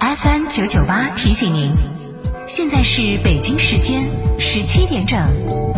FM 九九八提醒您，现在是北京时间十七点整。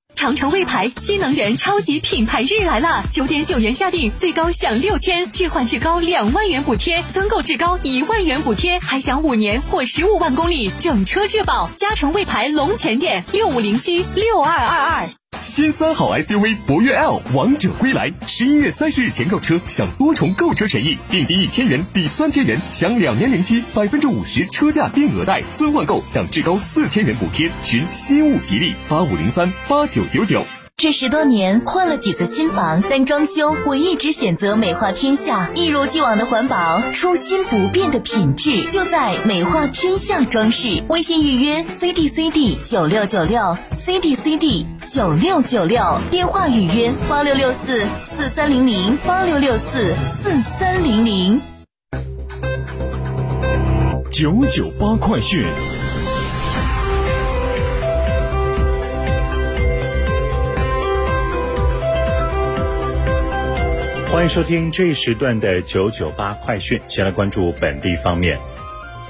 长城魏牌新能源超级品牌日来了！九点九元下定，最高享六千置换至高两万元补贴，增购至高一万元补贴，还享五年或十五万公里整车质保。嘉诚魏牌龙泉店六五零七六二二二。新三好 SUV 博越 L 王者归来，十一月三十日前购车享多重购车权益，定金一千元抵三千元，享两年零息，百分之五十车价定额贷，增换购享至高四千元补贴。寻新物吉利八五零三八九九九。这十多年换了几次新房，但装修我一直选择美化天下，一如既往的环保，初心不变的品质，就在美化天下装饰。微信预约 C D C D 九六九六 C D C D 九六九六，电话预约八六六四四三零零八六六四四三零零。九九八快讯。欢迎收听这一时段的九九八快讯。先来关注本地方面。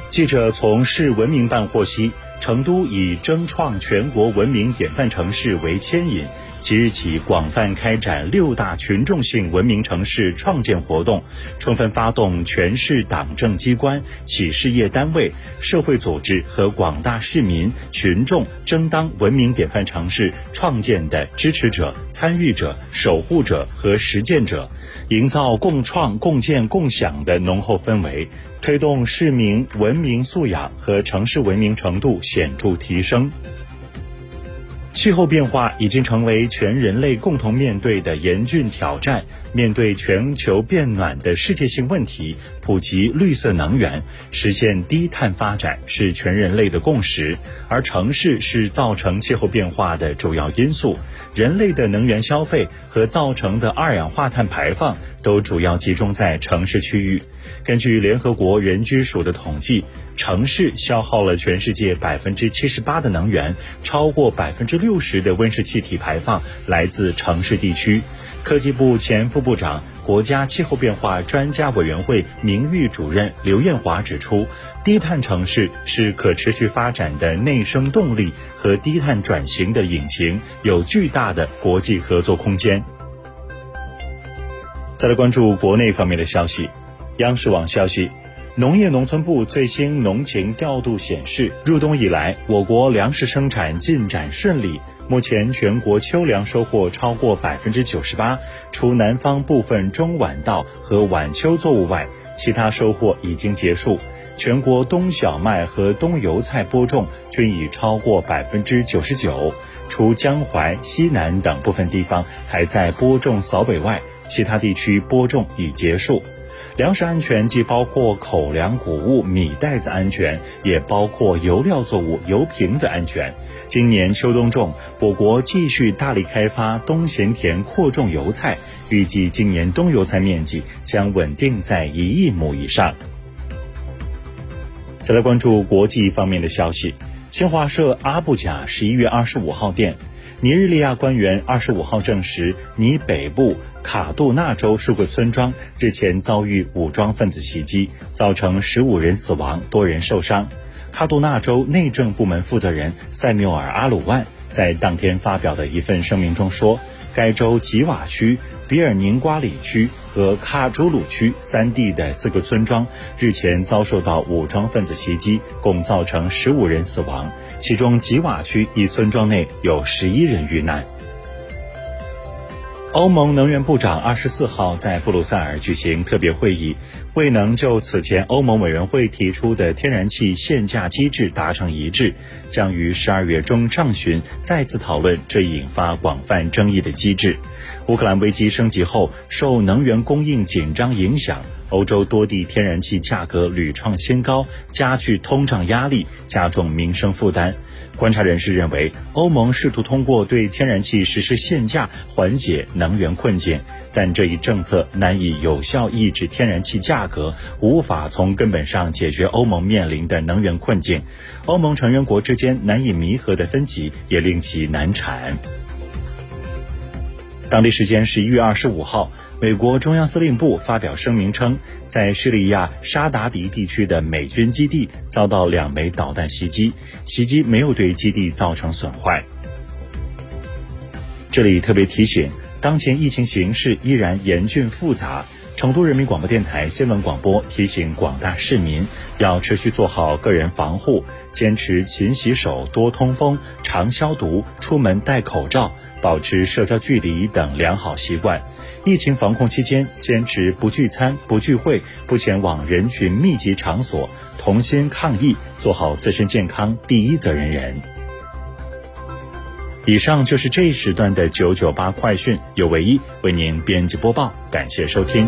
记者从市文明办获悉，成都以争创全国文明典范城市为牵引。即日起，广泛开展六大群众性文明城市创建活动，充分发动全市党政机关、企事业单位、社会组织和广大市民群众争当文明典范城市创建的支持者、参与者、守护者和实践者，营造共创、共建、共享的浓厚氛围，推动市民文明素养和城市文明程度显著提升。气候变化已经成为全人类共同面对的严峻挑战。面对全球变暖的世界性问题，普及绿色能源，实现低碳发展是全人类的共识。而城市是造成气候变化的主要因素，人类的能源消费和造成的二氧化碳排放都主要集中在城市区域。根据联合国人居署的统计，城市消耗了全世界百分之七十八的能源，超过百分之六十的温室气体排放来自城市地区。科技部前副部长、国家气候变化专家委员会名誉主任刘艳华指出，低碳城市是可持续发展的内生动力和低碳转型的引擎，有巨大的国际合作空间。再来关注国内方面的消息，央视网消息。农业农村部最新农情调度显示，入冬以来，我国粮食生产进展顺利。目前，全国秋粮收获超过百分之九十八，除南方部分中晚稻和晚秋作物外，其他收获已经结束。全国冬小麦和冬油菜播种均已超过百分之九十九，除江淮、西南等部分地方还在播种扫北外，其他地区播种已结束。粮食安全既包括口粮谷物米袋子安全，也包括油料作物油瓶子安全。今年秋冬种，我国继续大力开发冬闲田扩种油菜，预计今年冬油菜面积将稳定在一亿亩以上。再来关注国际方面的消息，新华社阿布贾十一月二十五号电，尼日利亚官员二十五号证实，尼北部。卡杜纳州数个村庄日前遭遇武装分子袭击，造成十五人死亡，多人受伤。卡杜纳州内政部门负责人塞缪尔·阿鲁万在当天发表的一份声明中说，该州吉瓦区比尔宁瓜里区和卡朱鲁区三地的四个村庄日前遭受到武装分子袭击，共造成十五人死亡，其中吉瓦区一村庄内有十一人遇难。欧盟能源部长二十四号在布鲁塞尔举行特别会议，未能就此前欧盟委员会提出的天然气限价机制达成一致，将于十二月中上旬再次讨论这引发广泛争议的机制。乌克兰危机升级后，受能源供应紧张影响。欧洲多地天然气价格屡创新高，加剧通胀压力，加重民生负担。观察人士认为，欧盟试图通过对天然气实施限价缓解能源困境，但这一政策难以有效抑制天然气价格，无法从根本上解决欧盟面临的能源困境。欧盟成员国之间难以弥合的分歧也令其难产。当地时间十一月二十五号，美国中央司令部发表声明称，在叙利亚沙达迪地区的美军基地遭到两枚导弹袭击，袭击没有对基地造成损坏。这里特别提醒，当前疫情形势依然严峻复杂。成都人民广播电台新闻广播提醒广大市民，要持续做好个人防护，坚持勤洗手、多通风、常消毒，出门戴口罩。保持社交距离等良好习惯。疫情防控期间，坚持不聚餐、不聚会、不前往人群密集场所，同心抗疫，做好自身健康第一责任人。以上就是这一时段的九九八快讯，由唯一为您编辑播报，感谢收听。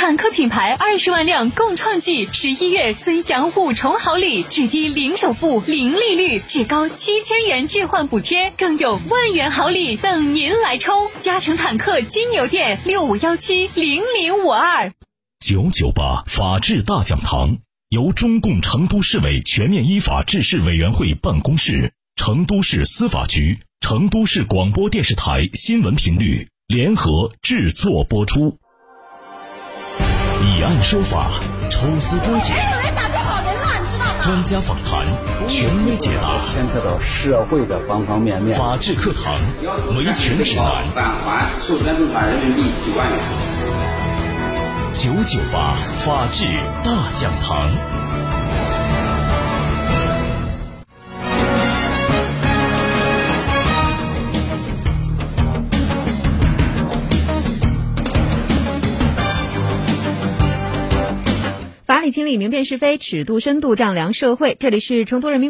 坦克品牌二十万辆共创季，十一月尊享五重好礼：至低零首付、零利率，至高七千元置换补贴，更有万元好礼等您来抽！嘉诚坦克金牛店六五幺七零零五二九九八法治大讲堂由中共成都市委全面依法治市委员会办公室、成都市司法局、成都市广播电视台新闻频率联合制作播出。以案说法，抽丝剥茧，专家访谈，权威解答，牵扯到社会的方方面面。法治课堂，维权指南。返还授权存款人民币九万元。九九八法治大讲堂。清理，明辨是非，尺度深度丈量社会。这里是成都人民。